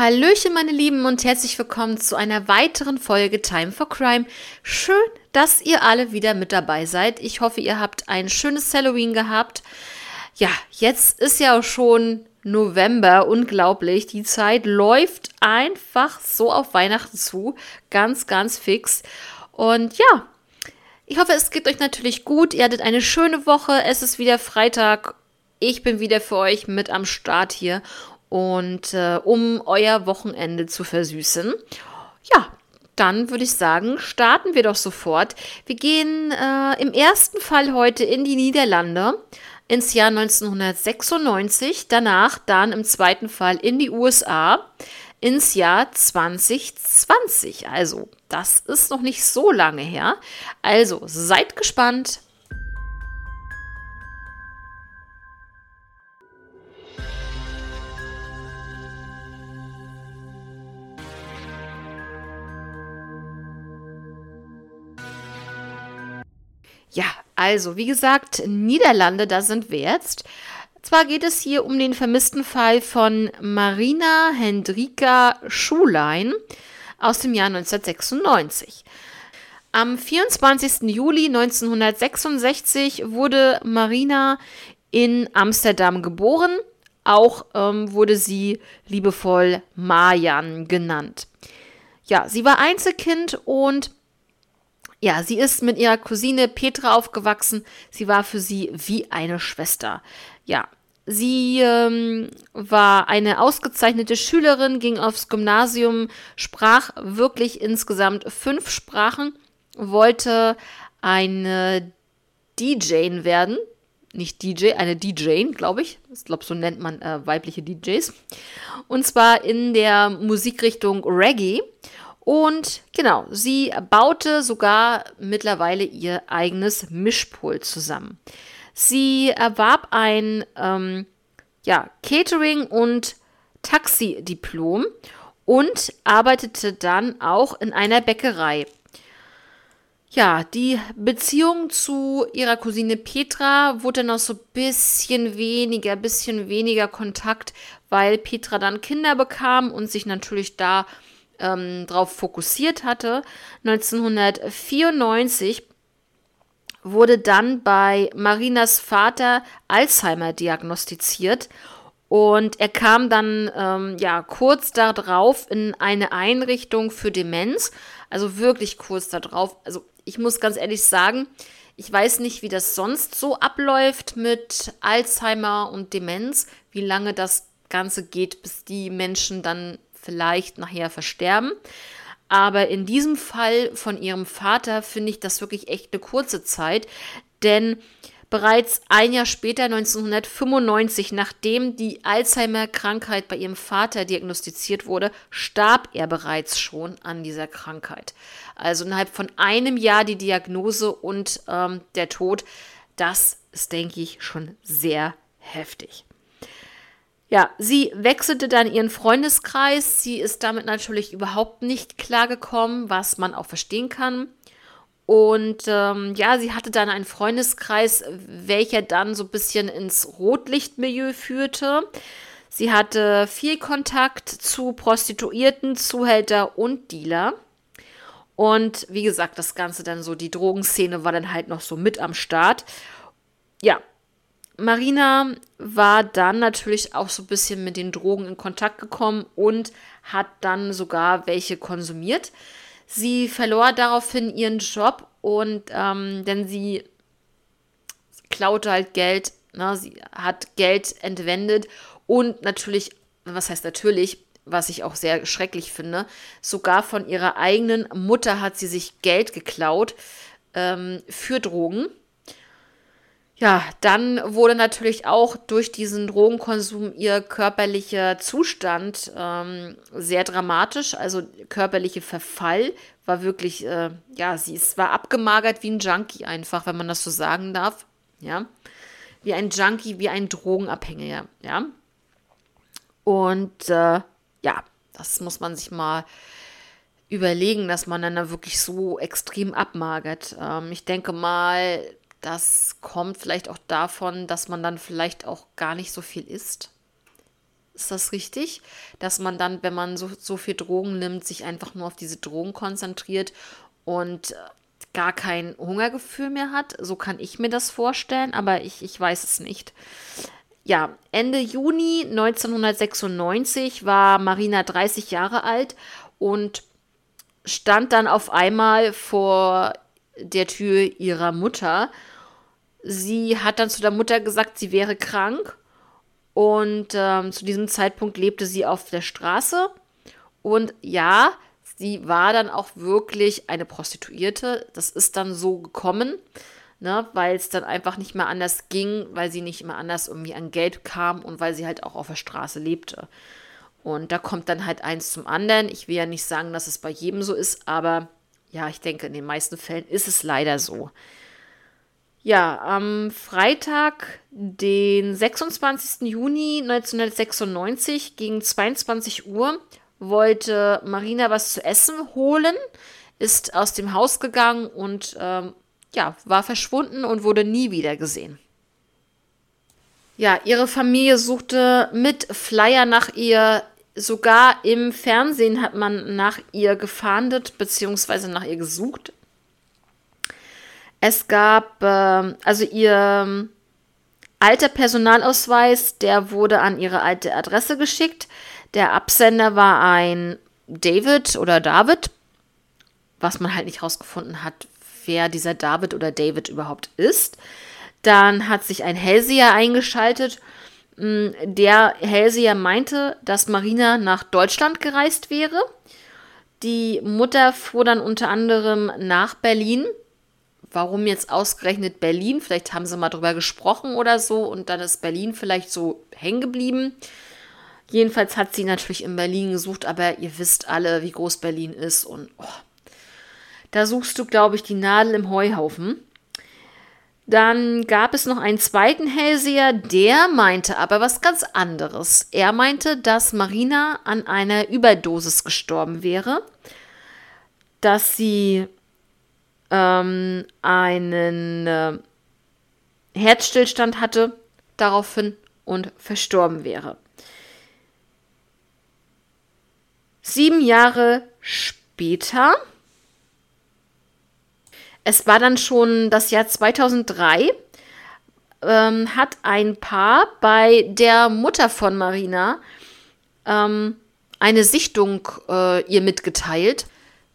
Hallöchen, meine Lieben, und herzlich willkommen zu einer weiteren Folge Time for Crime. Schön, dass ihr alle wieder mit dabei seid. Ich hoffe, ihr habt ein schönes Halloween gehabt. Ja, jetzt ist ja schon November. Unglaublich. Die Zeit läuft einfach so auf Weihnachten zu. Ganz, ganz fix. Und ja, ich hoffe, es geht euch natürlich gut. Ihr hattet eine schöne Woche. Es ist wieder Freitag. Ich bin wieder für euch mit am Start hier und äh, um euer Wochenende zu versüßen. Ja, dann würde ich sagen, starten wir doch sofort. Wir gehen äh, im ersten Fall heute in die Niederlande ins Jahr 1996, danach dann im zweiten Fall in die USA ins Jahr 2020. Also, das ist noch nicht so lange her. Also, seid gespannt. Also wie gesagt, Niederlande, da sind wir jetzt. Zwar geht es hier um den vermissten Fall von Marina Hendrika Schulein aus dem Jahr 1996. Am 24. Juli 1966 wurde Marina in Amsterdam geboren. Auch ähm, wurde sie liebevoll Marjan genannt. Ja, sie war Einzelkind und ja, sie ist mit ihrer Cousine Petra aufgewachsen. Sie war für sie wie eine Schwester. Ja, sie ähm, war eine ausgezeichnete Schülerin, ging aufs Gymnasium, sprach wirklich insgesamt fünf Sprachen, wollte eine DJ werden. Nicht DJ, eine DJ, glaube ich. Ich glaube, so nennt man äh, weibliche DJs. Und zwar in der Musikrichtung Reggae. Und genau, sie baute sogar mittlerweile ihr eigenes Mischpult zusammen. Sie erwarb ein ähm, ja, Catering- und Taxi-Diplom und arbeitete dann auch in einer Bäckerei. Ja, die Beziehung zu ihrer Cousine Petra wurde noch so ein bisschen weniger, bisschen weniger Kontakt, weil Petra dann Kinder bekam und sich natürlich da ähm, darauf fokussiert hatte. 1994 wurde dann bei Marinas Vater Alzheimer diagnostiziert und er kam dann ähm, ja kurz darauf in eine Einrichtung für Demenz, also wirklich kurz darauf. Also ich muss ganz ehrlich sagen, ich weiß nicht, wie das sonst so abläuft mit Alzheimer und Demenz, wie lange das Ganze geht, bis die Menschen dann vielleicht nachher versterben. Aber in diesem Fall von ihrem Vater finde ich das wirklich echt eine kurze Zeit, denn bereits ein Jahr später, 1995, nachdem die Alzheimer-Krankheit bei ihrem Vater diagnostiziert wurde, starb er bereits schon an dieser Krankheit. Also innerhalb von einem Jahr die Diagnose und ähm, der Tod, das ist, denke ich, schon sehr heftig. Ja, sie wechselte dann ihren Freundeskreis. Sie ist damit natürlich überhaupt nicht klargekommen, was man auch verstehen kann. Und ähm, ja, sie hatte dann einen Freundeskreis, welcher dann so ein bisschen ins Rotlichtmilieu führte. Sie hatte viel Kontakt zu Prostituierten, Zuhälter und Dealer. Und wie gesagt, das Ganze dann so, die Drogenszene war dann halt noch so mit am Start. Ja, Marina war dann natürlich auch so ein bisschen mit den Drogen in Kontakt gekommen und hat dann sogar welche konsumiert. Sie verlor daraufhin ihren Job und ähm, denn sie klaute halt Geld, ne? sie hat Geld entwendet und natürlich, was heißt natürlich, was ich auch sehr schrecklich finde, sogar von ihrer eigenen Mutter hat sie sich Geld geklaut ähm, für Drogen. Ja, dann wurde natürlich auch durch diesen Drogenkonsum ihr körperlicher Zustand ähm, sehr dramatisch. Also körperlicher Verfall war wirklich, äh, ja, sie ist, war abgemagert wie ein Junkie einfach, wenn man das so sagen darf. Ja, wie ein Junkie, wie ein Drogenabhängiger. Ja, und äh, ja, das muss man sich mal überlegen, dass man dann da wirklich so extrem abmagert. Ähm, ich denke mal, das kommt vielleicht auch davon, dass man dann vielleicht auch gar nicht so viel isst. ist das richtig? Dass man dann, wenn man so, so viel Drogen nimmt, sich einfach nur auf diese Drogen konzentriert und äh, gar kein Hungergefühl mehr hat. So kann ich mir das vorstellen, aber ich, ich weiß es nicht. Ja, Ende Juni 1996 war Marina 30 Jahre alt und stand dann auf einmal vor der Tür ihrer Mutter. Sie hat dann zu der Mutter gesagt, sie wäre krank und ähm, zu diesem Zeitpunkt lebte sie auf der Straße. Und ja, sie war dann auch wirklich eine Prostituierte. Das ist dann so gekommen, ne, weil es dann einfach nicht mehr anders ging, weil sie nicht mehr anders irgendwie an Geld kam und weil sie halt auch auf der Straße lebte. Und da kommt dann halt eins zum anderen. Ich will ja nicht sagen, dass es bei jedem so ist, aber ja, ich denke, in den meisten Fällen ist es leider so. Ja, am Freitag, den 26. Juni 1996 gegen 22 Uhr wollte Marina was zu essen holen, ist aus dem Haus gegangen und ähm, ja, war verschwunden und wurde nie wieder gesehen. Ja, ihre Familie suchte mit Flyer nach ihr. Sogar im Fernsehen hat man nach ihr gefahndet bzw. nach ihr gesucht. Es gab, äh, also ihr ähm, alter Personalausweis, der wurde an ihre alte Adresse geschickt. Der Absender war ein David oder David, was man halt nicht rausgefunden hat, wer dieser David oder David überhaupt ist. Dann hat sich ein Hellseher eingeschaltet. Mm, der Hellseher meinte, dass Marina nach Deutschland gereist wäre. Die Mutter fuhr dann unter anderem nach Berlin warum jetzt ausgerechnet Berlin? Vielleicht haben sie mal drüber gesprochen oder so und dann ist Berlin vielleicht so hängen geblieben. Jedenfalls hat sie natürlich in Berlin gesucht, aber ihr wisst alle, wie groß Berlin ist und oh, da suchst du, glaube ich, die Nadel im Heuhaufen. Dann gab es noch einen zweiten Hellseher, der meinte aber was ganz anderes. Er meinte, dass Marina an einer Überdosis gestorben wäre, dass sie ähm, einen äh, Herzstillstand hatte daraufhin und verstorben wäre. Sieben Jahre später, es war dann schon das Jahr 2003, ähm, hat ein Paar bei der Mutter von Marina ähm, eine Sichtung äh, ihr mitgeteilt.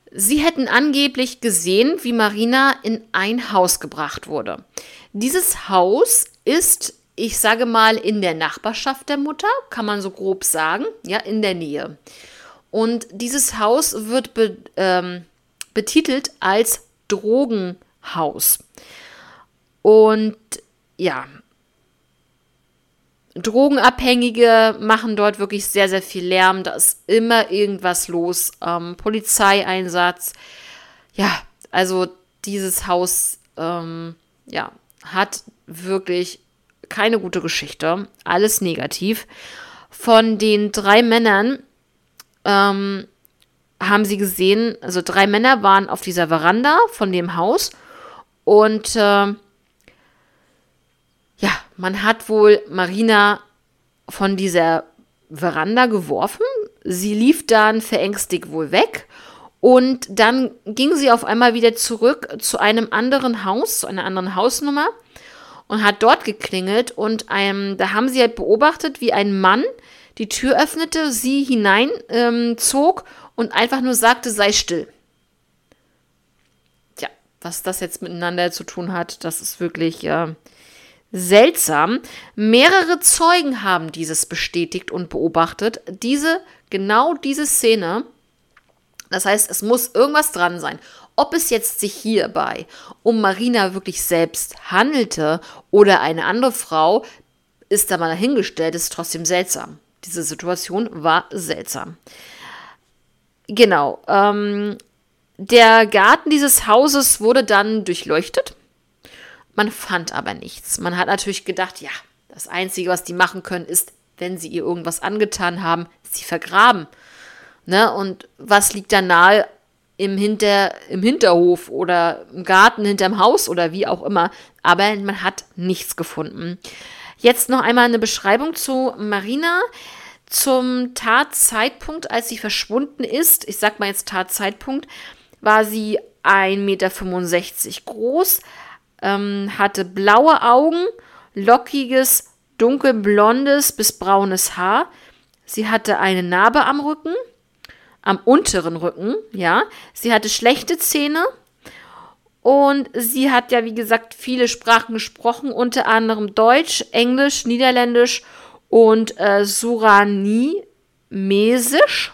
Sie hätten angeblich gesehen, wie Marina in ein Haus gebracht wurde. Dieses Haus ist, ich sage mal, in der Nachbarschaft der Mutter, kann man so grob sagen, ja, in der Nähe. Und dieses Haus wird be, ähm, betitelt als Drogenhaus. Und ja, Drogenabhängige machen dort wirklich sehr, sehr viel Lärm. Da ist immer irgendwas los. Ähm, Polizeieinsatz. Ja, also dieses Haus ähm, ja, hat wirklich keine gute Geschichte. Alles negativ. Von den drei Männern ähm, haben sie gesehen, also drei Männer waren auf dieser Veranda von dem Haus und äh, ja, man hat wohl Marina von dieser Veranda geworfen. Sie lief dann verängstigt wohl weg. Und dann ging sie auf einmal wieder zurück zu einem anderen Haus, zu einer anderen Hausnummer und hat dort geklingelt. Und ähm, da haben sie halt beobachtet, wie ein Mann die Tür öffnete, sie hineinzog ähm, und einfach nur sagte, sei still. Tja, was das jetzt miteinander zu tun hat, das ist wirklich äh, Seltsam, mehrere Zeugen haben dieses bestätigt und beobachtet. Diese, genau diese Szene. Das heißt, es muss irgendwas dran sein. Ob es jetzt sich hierbei um Marina wirklich selbst handelte oder eine andere Frau, ist da mal dahingestellt, ist trotzdem seltsam. Diese Situation war seltsam. Genau. Ähm, der Garten dieses Hauses wurde dann durchleuchtet. Man fand aber nichts. Man hat natürlich gedacht, ja, das Einzige, was die machen können, ist, wenn sie ihr irgendwas angetan haben, sie vergraben. Ne? Und was liegt da nahe im, Hinter, im Hinterhof oder im Garten hinterm Haus oder wie auch immer? Aber man hat nichts gefunden. Jetzt noch einmal eine Beschreibung zu Marina. Zum Tatzeitpunkt, als sie verschwunden ist, ich sag mal jetzt Tatzeitpunkt, war sie 1,65 Meter groß, ähm, hatte blaue Augen, lockiges, dunkelblondes bis braunes Haar. Sie hatte eine Narbe am Rücken, am unteren Rücken, ja. Sie hatte schlechte Zähne und sie hat ja, wie gesagt, viele Sprachen gesprochen, unter anderem Deutsch, Englisch, Niederländisch und äh, Suranimesisch.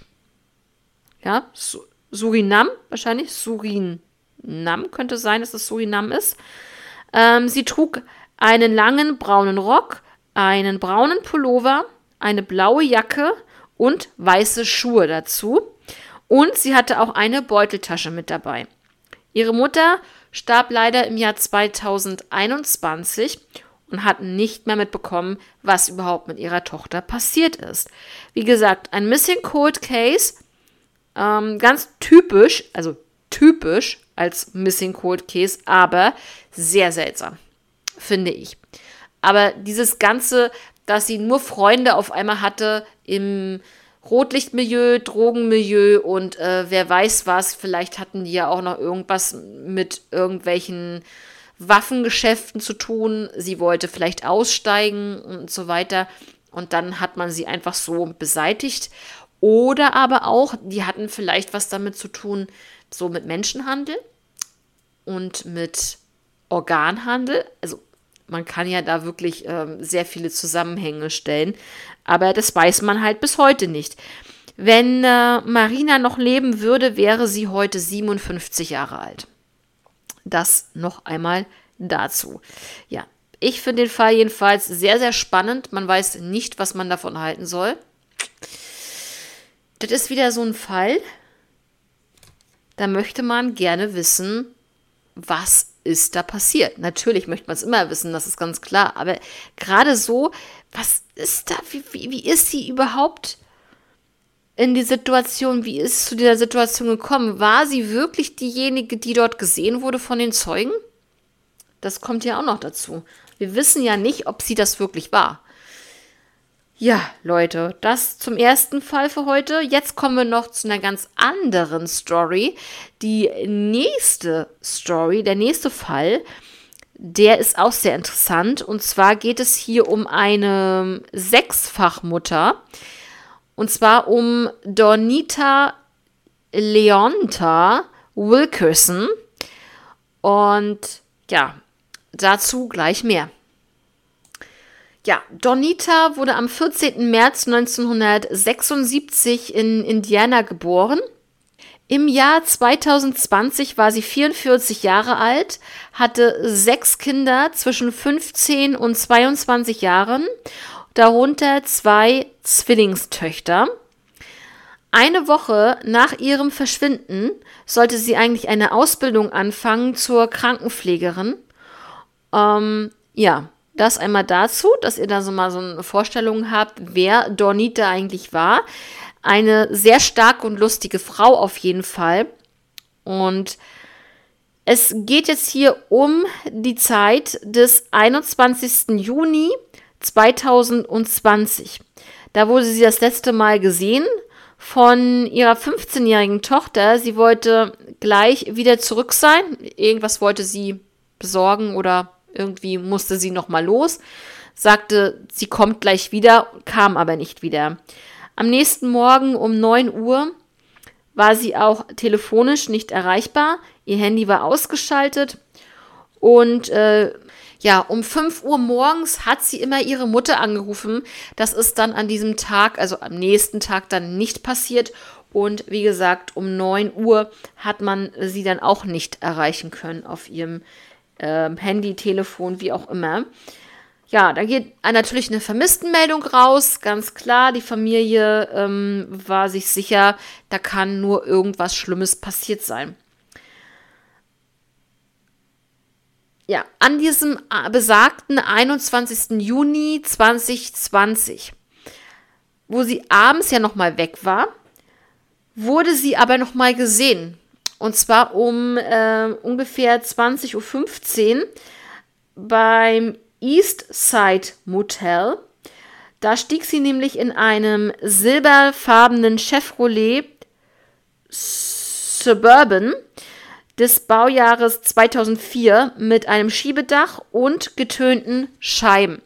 Ja, Su Surinam wahrscheinlich. Surinam könnte sein, dass es Surinam ist. Ähm, sie trug einen langen braunen Rock, einen braunen Pullover, eine blaue Jacke und weiße Schuhe dazu. Und sie hatte auch eine Beuteltasche mit dabei. Ihre Mutter starb leider im Jahr 2021 und hat nicht mehr mitbekommen, was überhaupt mit ihrer Tochter passiert ist. Wie gesagt, ein Missing Cold Case, ähm, ganz typisch, also typisch als Missing Cold Case, aber sehr seltsam, finde ich. Aber dieses Ganze, dass sie nur Freunde auf einmal hatte im Rotlichtmilieu, Drogenmilieu und äh, wer weiß was, vielleicht hatten die ja auch noch irgendwas mit irgendwelchen Waffengeschäften zu tun. Sie wollte vielleicht aussteigen und so weiter. Und dann hat man sie einfach so beseitigt. Oder aber auch, die hatten vielleicht was damit zu tun, so mit Menschenhandel und mit Organhandel. Also man kann ja da wirklich ähm, sehr viele Zusammenhänge stellen, aber das weiß man halt bis heute nicht. Wenn äh, Marina noch leben würde, wäre sie heute 57 Jahre alt. Das noch einmal dazu. Ja, ich finde den Fall jedenfalls sehr, sehr spannend. Man weiß nicht, was man davon halten soll. Das ist wieder so ein Fall, da möchte man gerne wissen, was ist da passiert. Natürlich möchte man es immer wissen, das ist ganz klar. Aber gerade so, was ist da, wie, wie, wie ist sie überhaupt in die Situation, wie ist es zu dieser Situation gekommen? War sie wirklich diejenige, die dort gesehen wurde von den Zeugen? Das kommt ja auch noch dazu. Wir wissen ja nicht, ob sie das wirklich war. Ja, Leute, das zum ersten Fall für heute. Jetzt kommen wir noch zu einer ganz anderen Story. Die nächste Story, der nächste Fall, der ist auch sehr interessant. Und zwar geht es hier um eine Sechsfachmutter. Und zwar um Donita Leonta Wilkerson. Und ja, dazu gleich mehr. Ja, Donita wurde am 14. März 1976 in Indiana geboren. Im Jahr 2020 war sie 44 Jahre alt, hatte sechs Kinder zwischen 15 und 22 Jahren, darunter zwei Zwillingstöchter. Eine Woche nach ihrem Verschwinden sollte sie eigentlich eine Ausbildung anfangen zur Krankenpflegerin. Ähm, ja, das einmal dazu, dass ihr da so mal so eine Vorstellung habt, wer Dornita eigentlich war. Eine sehr starke und lustige Frau auf jeden Fall. Und es geht jetzt hier um die Zeit des 21. Juni 2020. Da wurde sie das letzte Mal gesehen von ihrer 15-jährigen Tochter. Sie wollte gleich wieder zurück sein. Irgendwas wollte sie besorgen oder irgendwie musste sie noch mal los, sagte, sie kommt gleich wieder, kam aber nicht wieder. Am nächsten Morgen um 9 Uhr war sie auch telefonisch nicht erreichbar. Ihr Handy war ausgeschaltet. Und äh, ja, um 5 Uhr morgens hat sie immer ihre Mutter angerufen. Das ist dann an diesem Tag, also am nächsten Tag dann nicht passiert. Und wie gesagt, um 9 Uhr hat man sie dann auch nicht erreichen können auf ihrem äh, Handy, Telefon, wie auch immer. Ja, da geht natürlich eine Vermisstenmeldung raus, ganz klar. Die Familie ähm, war sich sicher, da kann nur irgendwas Schlimmes passiert sein. Ja, an diesem äh, besagten 21. Juni 2020, wo sie abends ja nochmal weg war, wurde sie aber nochmal gesehen und zwar um äh, ungefähr 20.15 Uhr beim East Side Motel. Da stieg sie nämlich in einem silberfarbenen Chevrolet Suburban des Baujahres 2004 mit einem Schiebedach und getönten Scheiben.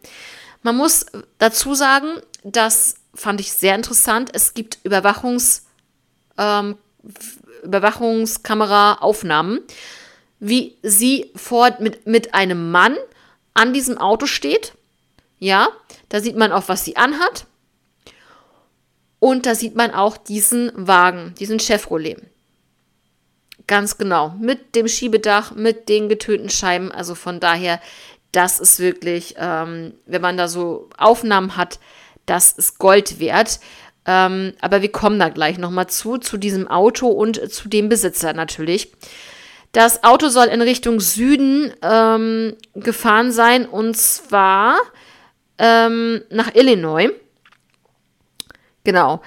Man muss dazu sagen, das fand ich sehr interessant. Es gibt Überwachungs, ähm, Überwachungskameraaufnahmen, wie sie vor mit, mit einem Mann an diesem Auto steht. Ja, da sieht man auch, was sie anhat. Und da sieht man auch diesen Wagen, diesen Chevrolet. Ganz genau. Mit dem Schiebedach, mit den getönten Scheiben. Also von daher, das ist wirklich, ähm, wenn man da so Aufnahmen hat, das ist Gold wert. Ähm, aber wir kommen da gleich nochmal zu, zu diesem Auto und zu dem Besitzer natürlich. Das Auto soll in Richtung Süden ähm, gefahren sein und zwar ähm, nach Illinois. Genau.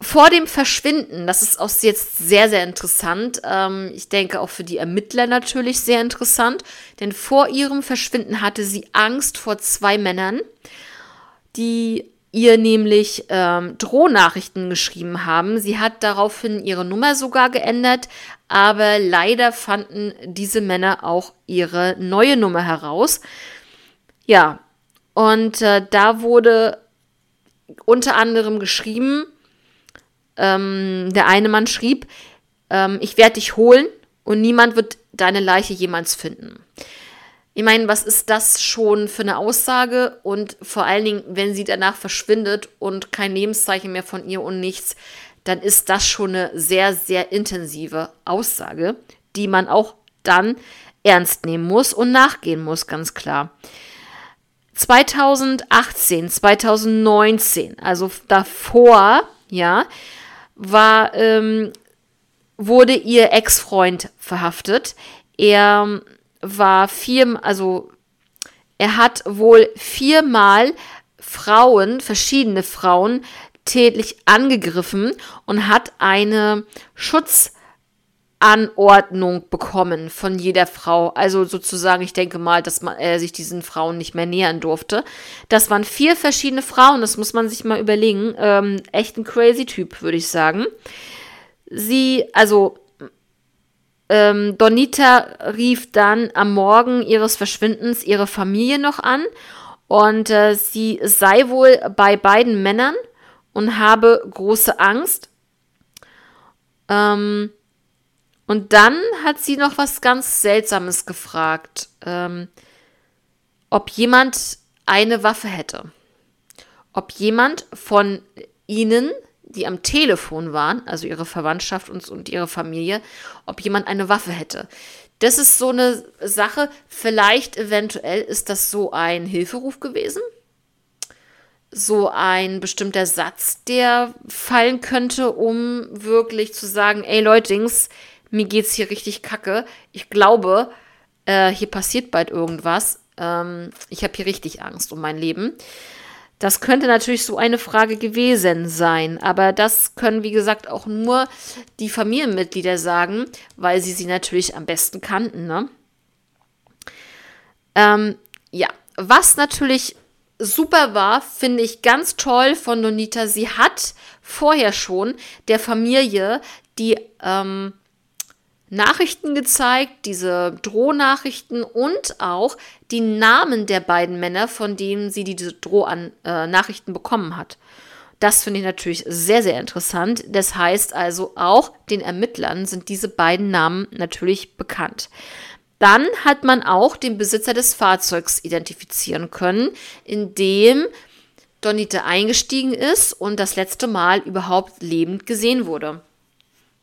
Vor dem Verschwinden, das ist auch jetzt sehr, sehr interessant. Ähm, ich denke auch für die Ermittler natürlich sehr interessant, denn vor ihrem Verschwinden hatte sie Angst vor zwei Männern, die ihr nämlich ähm, Drohnachrichten geschrieben haben. Sie hat daraufhin ihre Nummer sogar geändert, aber leider fanden diese Männer auch ihre neue Nummer heraus. Ja, und äh, da wurde unter anderem geschrieben, ähm, der eine Mann schrieb, ähm, ich werde dich holen und niemand wird deine Leiche jemals finden. Ich meine, was ist das schon für eine Aussage? Und vor allen Dingen, wenn sie danach verschwindet und kein Lebenszeichen mehr von ihr und nichts, dann ist das schon eine sehr, sehr intensive Aussage, die man auch dann ernst nehmen muss und nachgehen muss, ganz klar. 2018, 2019, also davor, ja, war, ähm, wurde ihr Ex-Freund verhaftet. Er war vier, also er hat wohl viermal Frauen, verschiedene Frauen, tätlich angegriffen und hat eine Schutzanordnung bekommen von jeder Frau. Also sozusagen, ich denke mal, dass man, er sich diesen Frauen nicht mehr nähern durfte. Das waren vier verschiedene Frauen, das muss man sich mal überlegen. Ähm, echt ein crazy Typ, würde ich sagen. Sie, also ähm, Donita rief dann am Morgen ihres Verschwindens ihre Familie noch an und äh, sie sei wohl bei beiden Männern und habe große Angst. Ähm, und dann hat sie noch was ganz Seltsames gefragt, ähm, ob jemand eine Waffe hätte. Ob jemand von ihnen die am Telefon waren, also ihre Verwandtschaft und, und ihre Familie, ob jemand eine Waffe hätte. Das ist so eine Sache, vielleicht eventuell ist das so ein Hilferuf gewesen. So ein bestimmter Satz, der fallen könnte, um wirklich zu sagen, ey Leutings, mir geht's hier richtig kacke. Ich glaube, äh, hier passiert bald irgendwas. Ähm, ich habe hier richtig Angst um mein Leben. Das könnte natürlich so eine Frage gewesen sein, aber das können, wie gesagt, auch nur die Familienmitglieder sagen, weil sie sie natürlich am besten kannten. Ne? Ähm, ja, was natürlich super war, finde ich ganz toll von Donita. Sie hat vorher schon der Familie die ähm, Nachrichten gezeigt, diese Drohnachrichten und auch die Namen der beiden Männer, von denen sie diese Drohnachrichten äh, bekommen hat. Das finde ich natürlich sehr, sehr interessant. Das heißt also, auch den Ermittlern sind diese beiden Namen natürlich bekannt. Dann hat man auch den Besitzer des Fahrzeugs identifizieren können, in dem Donite eingestiegen ist und das letzte Mal überhaupt lebend gesehen wurde.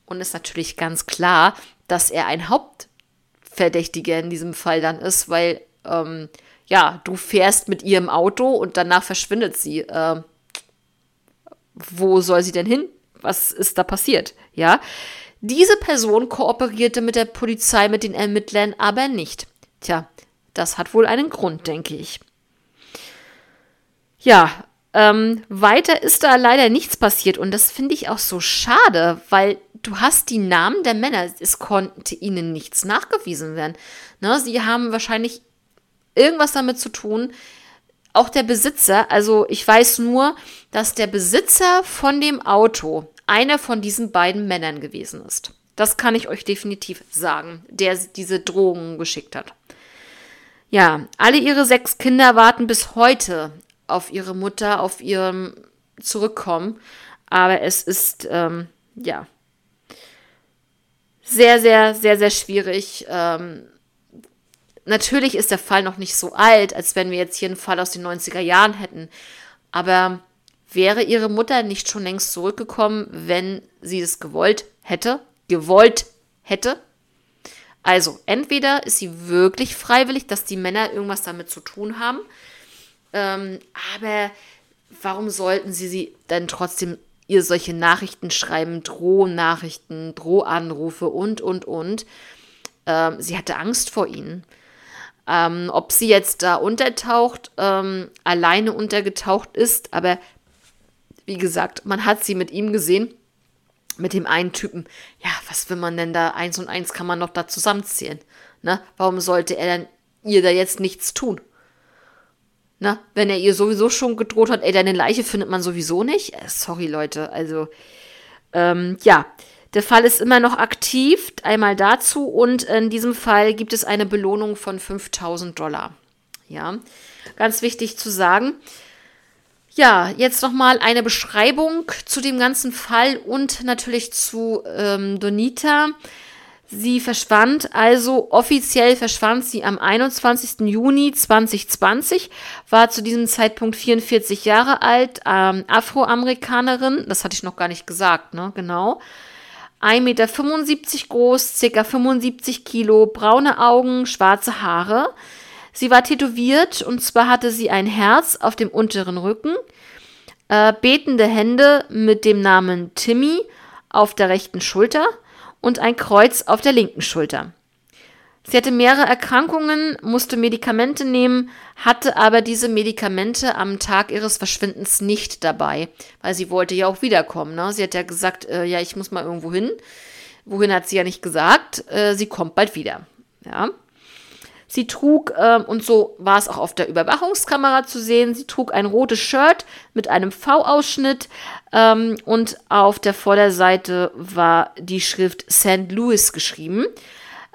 Und ist natürlich ganz klar, dass er ein Hauptverdächtiger in diesem Fall dann ist, weil, ähm, ja, du fährst mit ihrem Auto und danach verschwindet sie. Äh, wo soll sie denn hin? Was ist da passiert? Ja. Diese Person kooperierte mit der Polizei, mit den Ermittlern aber nicht. Tja, das hat wohl einen Grund, denke ich. Ja, ähm, weiter ist da leider nichts passiert und das finde ich auch so schade, weil du hast die Namen der Männer, es konnte ihnen nichts nachgewiesen werden. Ne? Sie haben wahrscheinlich irgendwas damit zu tun, auch der Besitzer, also ich weiß nur, dass der Besitzer von dem Auto einer von diesen beiden Männern gewesen ist. Das kann ich euch definitiv sagen, der diese Drohungen geschickt hat. Ja, alle ihre sechs Kinder warten bis heute auf ihre Mutter, auf ihrem Zurückkommen. Aber es ist, ähm, ja, sehr, sehr, sehr, sehr schwierig. Ähm, natürlich ist der Fall noch nicht so alt, als wenn wir jetzt hier einen Fall aus den 90er Jahren hätten. Aber wäre ihre Mutter nicht schon längst zurückgekommen, wenn sie es gewollt hätte? Gewollt hätte? Also, entweder ist sie wirklich freiwillig, dass die Männer irgendwas damit zu tun haben, ähm, aber warum sollten sie sie dann trotzdem ihr solche Nachrichten schreiben, Drohnachrichten, Drohanrufe und, und, und? Ähm, sie hatte Angst vor ihnen. Ähm, ob sie jetzt da untertaucht, ähm, alleine untergetaucht ist, aber wie gesagt, man hat sie mit ihm gesehen, mit dem einen Typen. Ja, was will man denn da? Eins und eins kann man doch da zusammenzählen. Ne? Warum sollte er dann ihr da jetzt nichts tun? Ne? Wenn er ihr sowieso schon gedroht hat, ey, deine Leiche findet man sowieso nicht. Äh, sorry, Leute. Also, ähm, ja. Der Fall ist immer noch aktiv, einmal dazu und in diesem Fall gibt es eine Belohnung von 5000 Dollar. Ja, ganz wichtig zu sagen. Ja, jetzt nochmal eine Beschreibung zu dem ganzen Fall und natürlich zu ähm, Donita. Sie verschwand, also offiziell verschwand sie am 21. Juni 2020, war zu diesem Zeitpunkt 44 Jahre alt, ähm, Afroamerikanerin, das hatte ich noch gar nicht gesagt, ne, genau. 1,75 Meter groß, ca. 75 Kilo, braune Augen, schwarze Haare. Sie war tätowiert und zwar hatte sie ein Herz auf dem unteren Rücken, äh, betende Hände mit dem Namen Timmy auf der rechten Schulter und ein Kreuz auf der linken Schulter. Sie hatte mehrere Erkrankungen, musste Medikamente nehmen, hatte aber diese Medikamente am Tag ihres Verschwindens nicht dabei, weil sie wollte ja auch wiederkommen. Ne? Sie hat ja gesagt, äh, ja, ich muss mal irgendwo hin. Wohin hat sie ja nicht gesagt. Äh, sie kommt bald wieder. Ja. Sie trug, äh, und so war es auch auf der Überwachungskamera zu sehen, sie trug ein rotes Shirt mit einem V-Ausschnitt ähm, und auf der Vorderseite war die Schrift St. Louis geschrieben.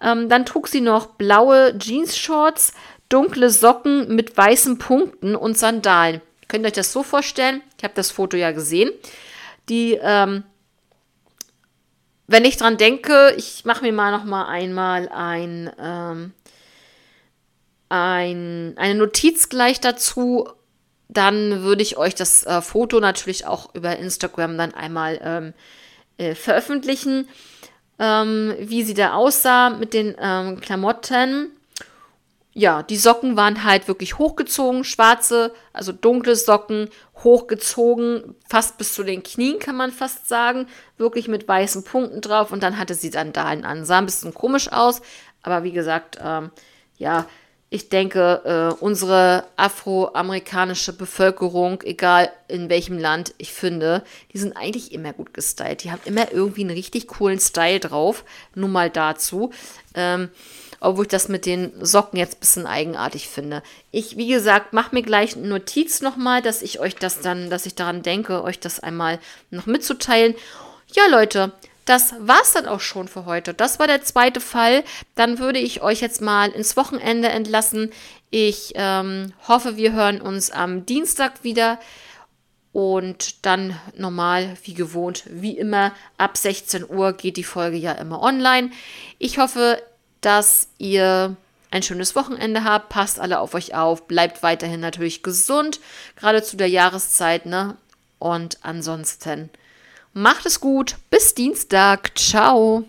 Ähm, dann trug sie noch blaue Jeans-Shorts, dunkle Socken mit weißen Punkten und Sandalen. Könnt ihr euch das so vorstellen? Ich habe das Foto ja gesehen. Die, ähm, wenn ich dran denke, ich mache mir mal noch mal einmal ein, ähm, ein, eine Notiz gleich dazu. Dann würde ich euch das äh, Foto natürlich auch über Instagram dann einmal ähm, äh, veröffentlichen ähm, wie sie da aussah mit den ähm, Klamotten. Ja, die Socken waren halt wirklich hochgezogen, schwarze, also dunkle Socken, hochgezogen, fast bis zu den Knien, kann man fast sagen. Wirklich mit weißen Punkten drauf. Und dann hatte sie Sandalen an. Sah ein bisschen komisch aus, aber wie gesagt, ähm, ja, ich denke, äh, unsere afroamerikanische Bevölkerung, egal in welchem Land, ich finde, die sind eigentlich immer gut gestylt. Die haben immer irgendwie einen richtig coolen Style drauf. Nur mal dazu. Ähm, obwohl ich das mit den Socken jetzt ein bisschen eigenartig finde. Ich, wie gesagt, mache mir gleich eine Notiz nochmal, dass ich euch das dann, dass ich daran denke, euch das einmal noch mitzuteilen. Ja, Leute, das war's dann auch schon für heute. Das war der zweite Fall. Dann würde ich euch jetzt mal ins Wochenende entlassen. Ich ähm, hoffe, wir hören uns am Dienstag wieder. Und dann normal, wie gewohnt, wie immer, ab 16 Uhr geht die Folge ja immer online. Ich hoffe, dass ihr ein schönes Wochenende habt. Passt alle auf euch auf. Bleibt weiterhin natürlich gesund, gerade zu der Jahreszeit. Ne? Und ansonsten Macht es gut. Bis Dienstag. Ciao.